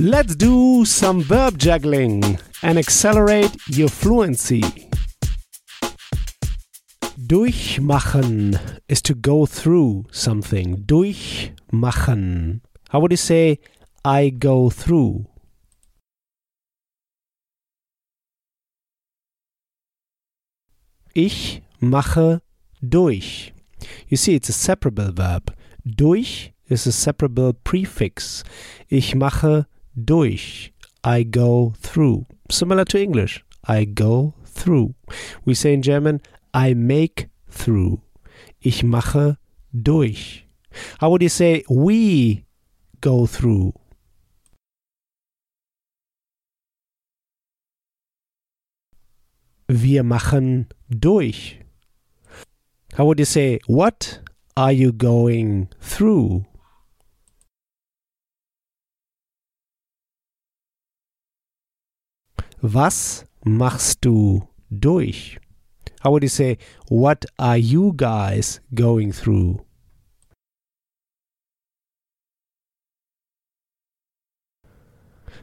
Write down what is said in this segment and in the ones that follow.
Let's do some verb juggling and accelerate your fluency. Durchmachen is to go through something. Durchmachen. How would you say I go through? Ich mache durch. You see, it's a separable verb. Durch is a separable prefix. Ich mache durch. I go through. Similar to English. I go through. We say in German, I make through. Ich mache durch. How would you say we go through? Wir machen durch. How would you say what are you going through? Was machst du durch? How would you say, What are you guys going through?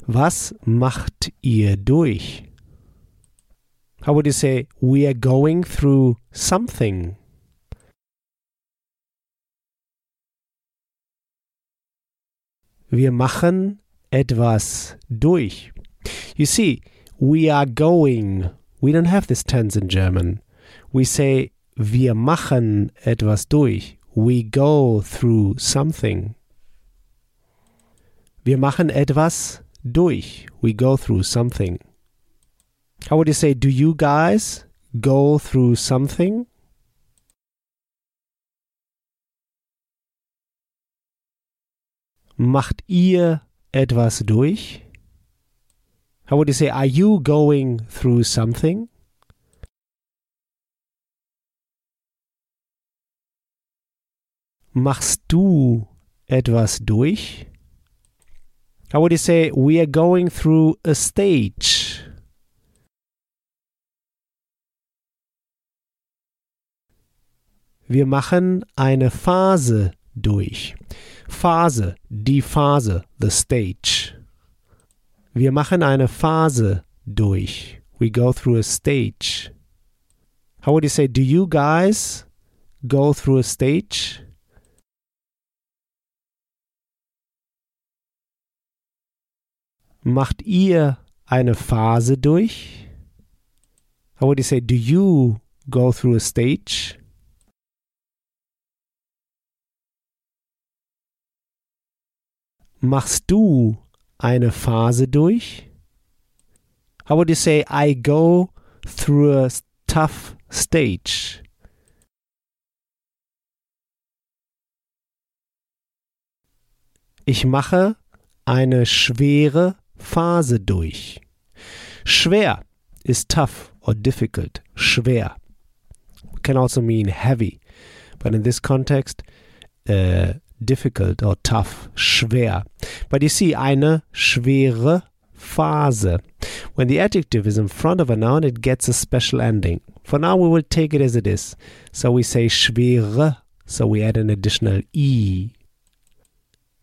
Was macht ihr durch? How would you say, We are going through something? Wir machen etwas durch. You see, we are going. We don't have this tense in German. We say, wir machen etwas durch. We go through something. Wir machen etwas durch. We go through something. How would you say, do you guys go through something? Macht ihr etwas durch? How would you say, are you going through something? Machst du etwas durch? How would you say, we are going through a stage? Wir machen eine Phase durch. Phase, die Phase, the stage. Wir machen eine Phase durch. We go through a stage. How would you say, do you guys go through a stage? Macht ihr eine Phase durch? How would you say, do you go through a stage? Machst du eine Phase durch? How would you say, I go through a tough stage? Ich mache eine schwere Phase durch. Schwer is tough or difficult. Schwer can also mean heavy, but in this context, uh, difficult or tough, schwer. But you see, eine schwere Phase. When the adjective is in front of a noun, it gets a special ending. For now, we will take it as it is. So we say schwere, so we add an additional i.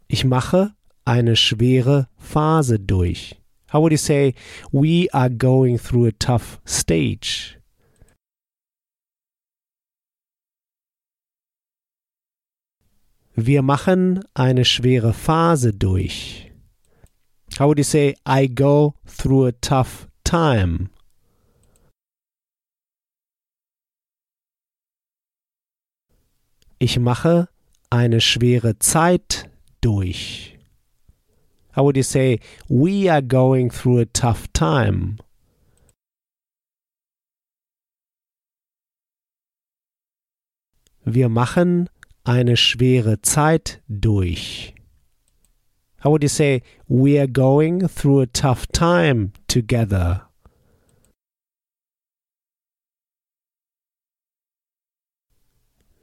Ich mache eine schwere Phase durch. How would you say, we are going through a tough stage? Wir machen eine schwere Phase durch. How would you say, I go through a tough time? Ich mache eine schwere Zeit durch. How would you say, we are going through a tough time? Wir machen eine schwere Zeit durch. How would you say, we are going through a tough time together?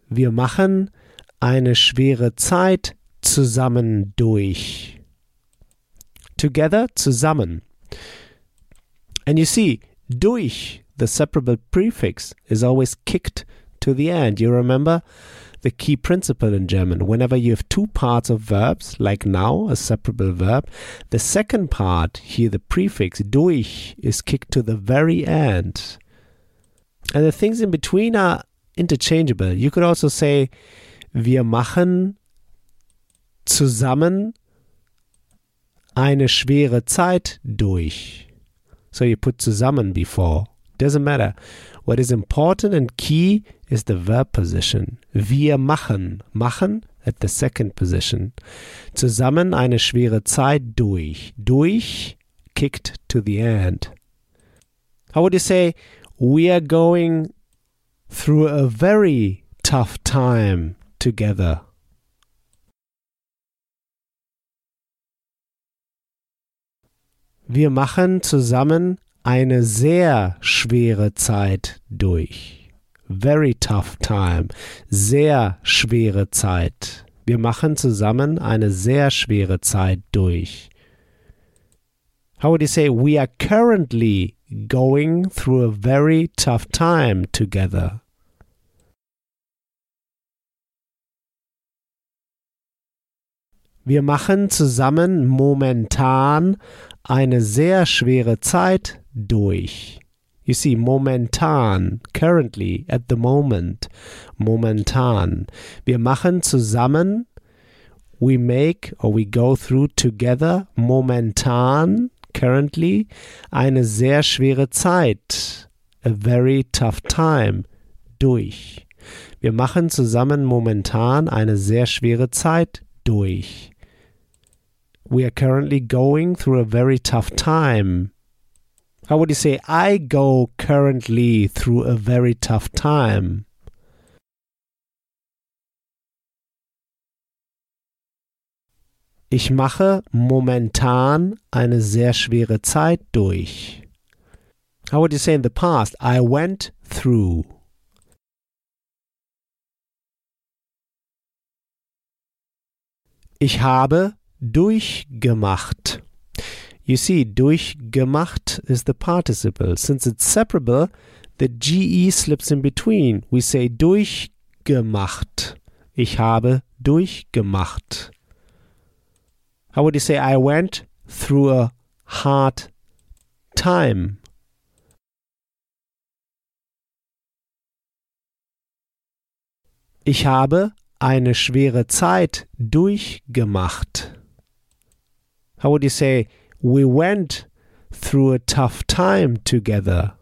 Wir machen eine schwere Zeit zusammen durch. Together, zusammen. And you see, durch, the separable prefix, is always kicked to the end. You remember the key principle in German. Whenever you have two parts of verbs, like now, a separable verb, the second part, here the prefix durch, is kicked to the very end. And the things in between are interchangeable. You could also say, wir machen zusammen eine schwere Zeit durch. So you put zusammen before. Doesn't matter. What is important and key is the verb position. Wir machen. Machen at the second position. Zusammen eine schwere Zeit durch. Durch kicked to the end. How would you say, we are going through a very tough time together? Wir machen zusammen eine sehr schwere Zeit durch. Very tough time. Sehr schwere Zeit. Wir machen zusammen eine sehr schwere Zeit durch. How would you say we are currently going through a very tough time together? Wir machen zusammen momentan eine sehr schwere Zeit durch. You see, momentan, currently, at the moment, momentan. Wir machen zusammen, we make or we go through together, momentan, currently, eine sehr schwere Zeit, a very tough time, durch. Wir machen zusammen momentan eine sehr schwere Zeit durch. We are currently going through a very tough time. How would you say, I go currently through a very tough time? Ich mache momentan eine sehr schwere Zeit durch. How would you say in the past? I went through. Ich habe durchgemacht. You see, durchgemacht is the participle. Since it's separable, the GE slips in between. We say durchgemacht. Ich habe durchgemacht. How would you say I went through a hard time? Ich habe eine schwere Zeit durchgemacht. How would you say, we went through a tough time together?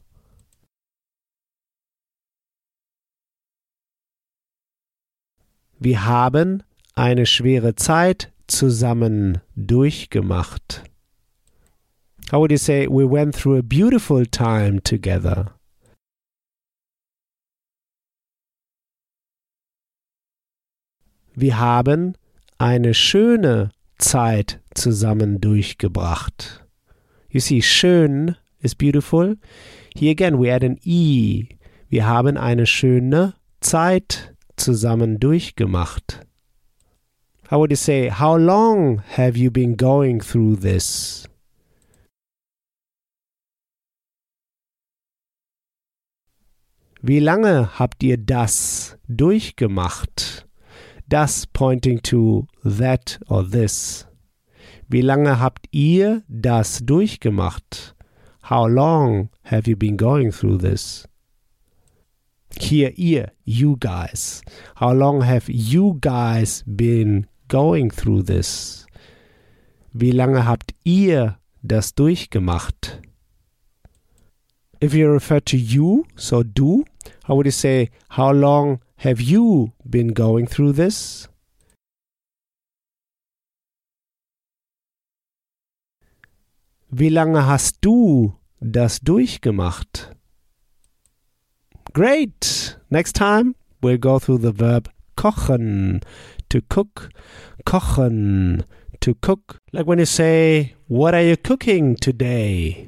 Wir haben eine schwere Zeit zusammen durchgemacht. How would you say, we went through a beautiful time together? Wir haben eine schöne Zeit zusammen durchgebracht. You see, schön is beautiful. Here again we add an i. Wir haben eine schöne Zeit zusammen durchgemacht. How would you say, how long have you been going through this? Wie lange habt ihr das durchgemacht? Das pointing to that or this. Wie lange habt ihr das durchgemacht? How long have you been going through this? Here, ihr, you guys. How long have you guys been going through this? Wie lange habt ihr das durchgemacht? If you refer to you, so du, how would you say, how long have you been going through this? Wie lange hast du das durchgemacht? Great! Next time we'll go through the verb kochen, to cook, kochen, to cook. Like when you say, What are you cooking today?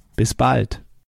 Bis bald.